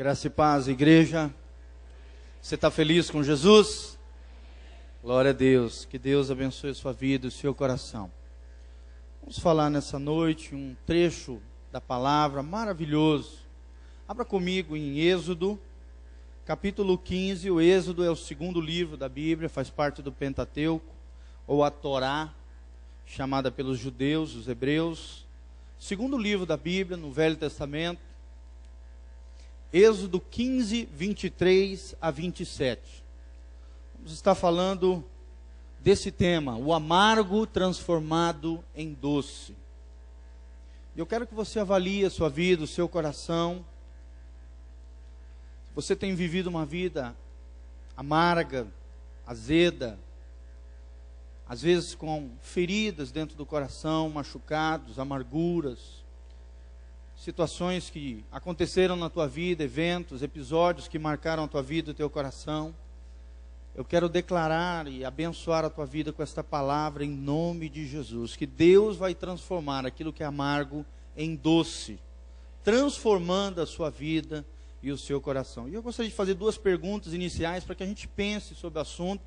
Graça e paz, igreja. Você está feliz com Jesus? Glória a Deus. Que Deus abençoe a sua vida e o seu coração. Vamos falar nessa noite um trecho da palavra maravilhoso. Abra comigo em Êxodo, capítulo 15. O Êxodo é o segundo livro da Bíblia, faz parte do Pentateuco, ou a Torá, chamada pelos judeus, os hebreus. Segundo livro da Bíblia, no Velho Testamento. Êxodo 15, 23 a 27. Vamos estar falando desse tema, o amargo transformado em doce. Eu quero que você avalie a sua vida, o seu coração. Você tem vivido uma vida amarga, azeda, às vezes com feridas dentro do coração, machucados, amarguras situações que aconteceram na tua vida, eventos, episódios que marcaram a tua vida, o teu coração. Eu quero declarar e abençoar a tua vida com esta palavra em nome de Jesus, que Deus vai transformar aquilo que é amargo em doce, transformando a sua vida e o seu coração. E eu gostaria de fazer duas perguntas iniciais para que a gente pense sobre o assunto.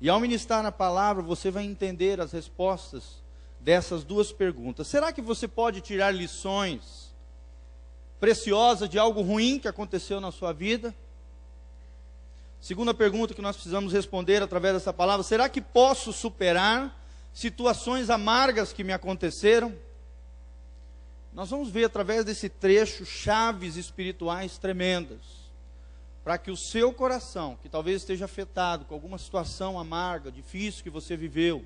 E ao ministrar na palavra, você vai entender as respostas dessas duas perguntas. Será que você pode tirar lições preciosa de algo ruim que aconteceu na sua vida? Segunda pergunta que nós precisamos responder através dessa palavra: será que posso superar situações amargas que me aconteceram? Nós vamos ver através desse trecho chaves espirituais tremendas, para que o seu coração, que talvez esteja afetado com alguma situação amarga, difícil que você viveu,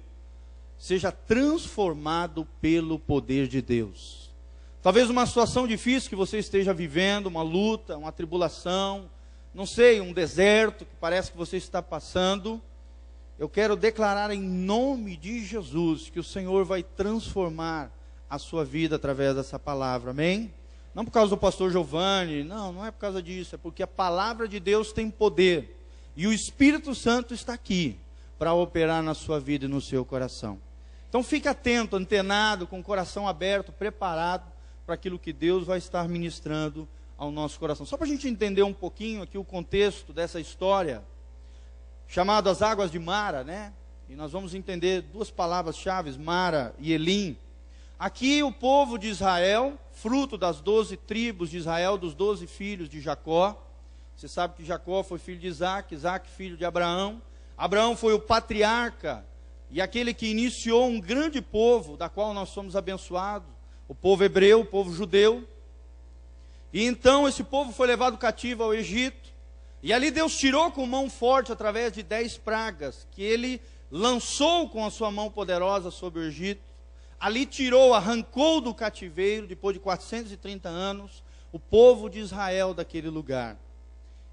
seja transformado pelo poder de Deus. Talvez uma situação difícil que você esteja vivendo, uma luta, uma tribulação, não sei, um deserto que parece que você está passando. Eu quero declarar em nome de Jesus que o Senhor vai transformar a sua vida através dessa palavra, amém? Não por causa do pastor Giovanni, não, não é por causa disso, é porque a palavra de Deus tem poder e o Espírito Santo está aqui para operar na sua vida e no seu coração. Então fique atento, antenado, com o coração aberto, preparado para aquilo que Deus vai estar ministrando ao nosso coração. Só para a gente entender um pouquinho aqui o contexto dessa história, chamado as águas de Mara, né? E nós vamos entender duas palavras-chave, Mara e Elim. Aqui o povo de Israel, fruto das doze tribos de Israel, dos doze filhos de Jacó. Você sabe que Jacó foi filho de Isaac, Isaac filho de Abraão. Abraão foi o patriarca e aquele que iniciou um grande povo, da qual nós somos abençoados o povo hebreu, o povo judeu. E então esse povo foi levado cativo ao Egito. E ali Deus tirou com mão forte, através de dez pragas, que ele lançou com a sua mão poderosa sobre o Egito. Ali tirou, arrancou do cativeiro, depois de 430 anos, o povo de Israel daquele lugar.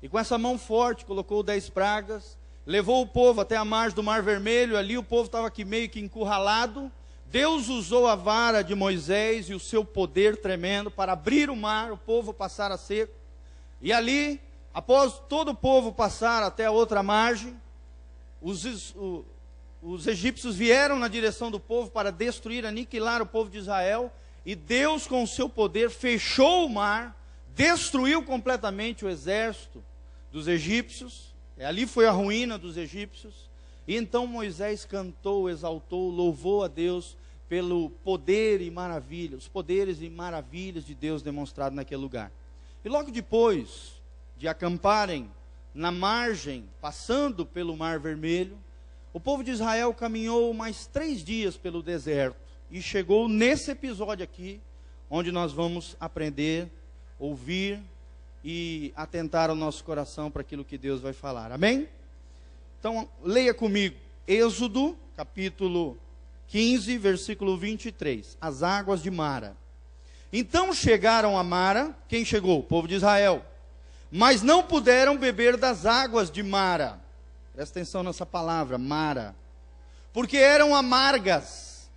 E com essa mão forte colocou dez pragas, levou o povo até a margem do Mar Vermelho. Ali o povo estava aqui meio que encurralado. Deus usou a vara de Moisés e o seu poder tremendo para abrir o mar, o povo passar a seco. E ali, após todo o povo passar até a outra margem, os, os egípcios vieram na direção do povo para destruir, aniquilar o povo de Israel. E Deus, com o seu poder, fechou o mar, destruiu completamente o exército dos egípcios. Ali foi a ruína dos egípcios. E então Moisés cantou, exaltou, louvou a Deus pelo poder e maravilha, os poderes e maravilhas de Deus demonstrados naquele lugar. E logo depois de acamparem na margem, passando pelo Mar Vermelho, o povo de Israel caminhou mais três dias pelo deserto e chegou nesse episódio aqui, onde nós vamos aprender, ouvir e atentar o nosso coração para aquilo que Deus vai falar. Amém? Então, leia comigo, Êxodo, capítulo 15, versículo 23. As águas de Mara. Então chegaram a Mara, quem chegou? O povo de Israel. Mas não puderam beber das águas de Mara. Presta atenção nessa palavra, Mara. Porque eram amargas.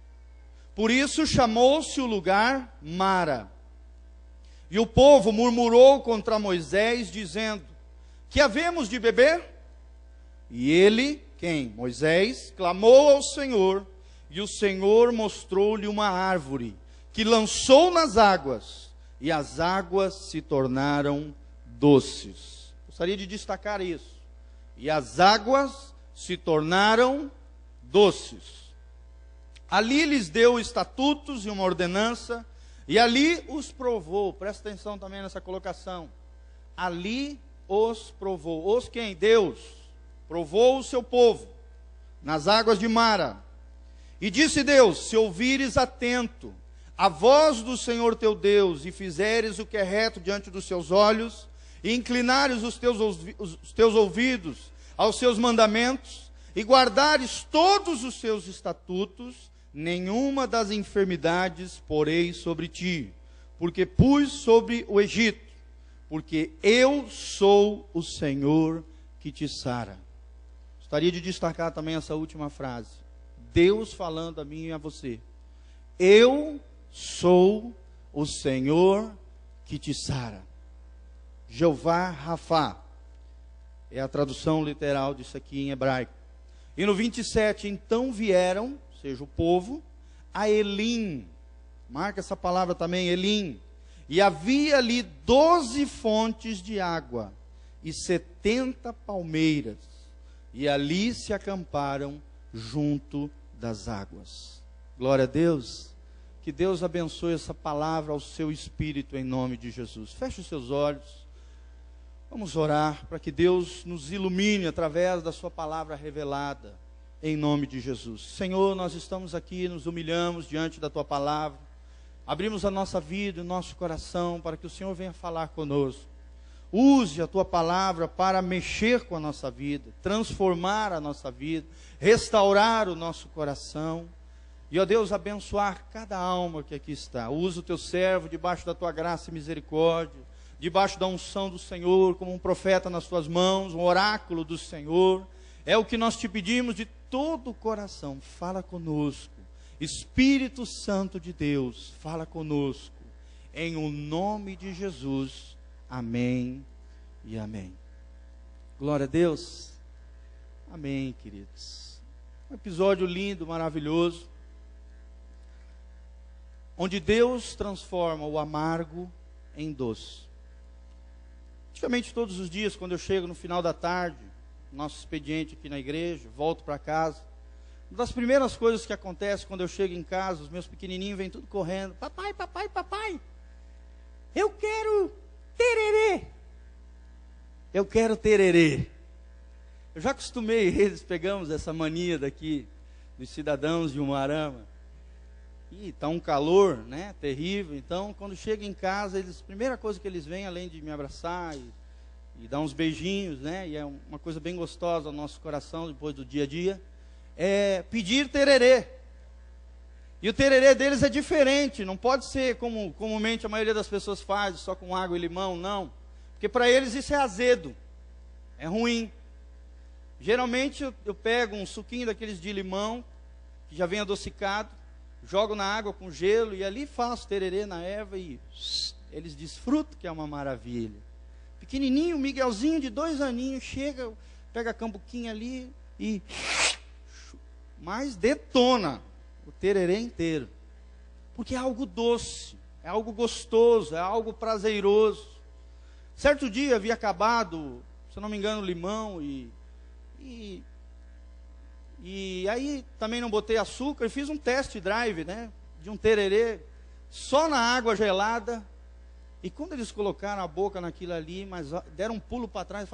Por isso chamou-se o lugar Mara. E o povo murmurou contra Moisés, dizendo: Que havemos de beber? E ele, quem? Moisés, clamou ao Senhor, e o Senhor mostrou-lhe uma árvore, que lançou nas águas, e as águas se tornaram doces. Gostaria de destacar isso. E as águas se tornaram doces. Ali lhes deu estatutos e uma ordenança, e ali os provou. Presta atenção também nessa colocação. Ali os provou. Os quem? Deus. Provou o seu povo nas águas de Mara. E disse Deus: Se ouvires atento a voz do Senhor teu Deus e fizeres o que é reto diante dos seus olhos, e inclinares os teus, os teus ouvidos aos seus mandamentos, e guardares todos os seus estatutos, nenhuma das enfermidades porei sobre ti, porque pus sobre o Egito, porque eu sou o Senhor que te sara. Gostaria de destacar também essa última frase. Deus falando a mim e a você. Eu sou o Senhor que te sara. Jeová Rafá. É a tradução literal disso aqui em hebraico. E no 27, então vieram, seja o povo, a Elim. Marca essa palavra também, Elim. E havia ali doze fontes de água e setenta palmeiras. E ali se acamparam junto das águas. Glória a Deus. Que Deus abençoe essa palavra ao seu espírito em nome de Jesus. Feche os seus olhos. Vamos orar para que Deus nos ilumine através da Sua palavra revelada, em nome de Jesus. Senhor, nós estamos aqui, nos humilhamos diante da Tua palavra, abrimos a nossa vida, o nosso coração, para que o Senhor venha falar conosco. Use a Tua palavra para mexer com a nossa vida, transformar a nossa vida, restaurar o nosso coração. E, ó Deus, abençoar cada alma que aqui está. Usa o Teu servo debaixo da Tua graça e misericórdia debaixo da unção do Senhor, como um profeta nas tuas mãos, um oráculo do Senhor. É o que nós te pedimos de todo o coração. Fala conosco. Espírito Santo de Deus, fala conosco. Em o nome de Jesus. Amém e amém. Glória a Deus. Amém, queridos. Um episódio lindo, maravilhoso. Onde Deus transforma o amargo em doce. Praticamente todos os dias, quando eu chego no final da tarde, nosso expediente aqui na igreja, volto para casa. Uma das primeiras coisas que acontece quando eu chego em casa, os meus pequenininhos vêm tudo correndo: Papai, papai, papai, eu quero tererê. Eu quero tererê. Eu já acostumei eles, pegamos essa mania daqui dos cidadãos de Umarama. E está um calor, né, terrível. Então, quando chega em casa, eles, a primeira coisa que eles vêm, além de me abraçar e, e dar uns beijinhos, né, e é uma coisa bem gostosa ao nosso coração depois do dia a dia, é pedir tererê. E o tererê deles é diferente, não pode ser como comumente a maioria das pessoas faz, só com água e limão, não. Porque para eles isso é azedo, é ruim. Geralmente eu, eu pego um suquinho daqueles de limão, que já vem adocicado, jogo na água com gelo e ali faço tererê na erva e eles desfrutam que é uma maravilha. Pequenininho, Miguelzinho de dois aninhos, chega, pega a cambuquinha ali e mas detona o tererê inteiro. Porque é algo doce, é algo gostoso, é algo prazeroso. Certo dia havia acabado, se não me engano, limão e, e e aí também não botei açúcar e fiz um test drive, né? De um tererê só na água gelada. E quando eles colocaram a boca naquilo ali, mas deram um pulo para trás,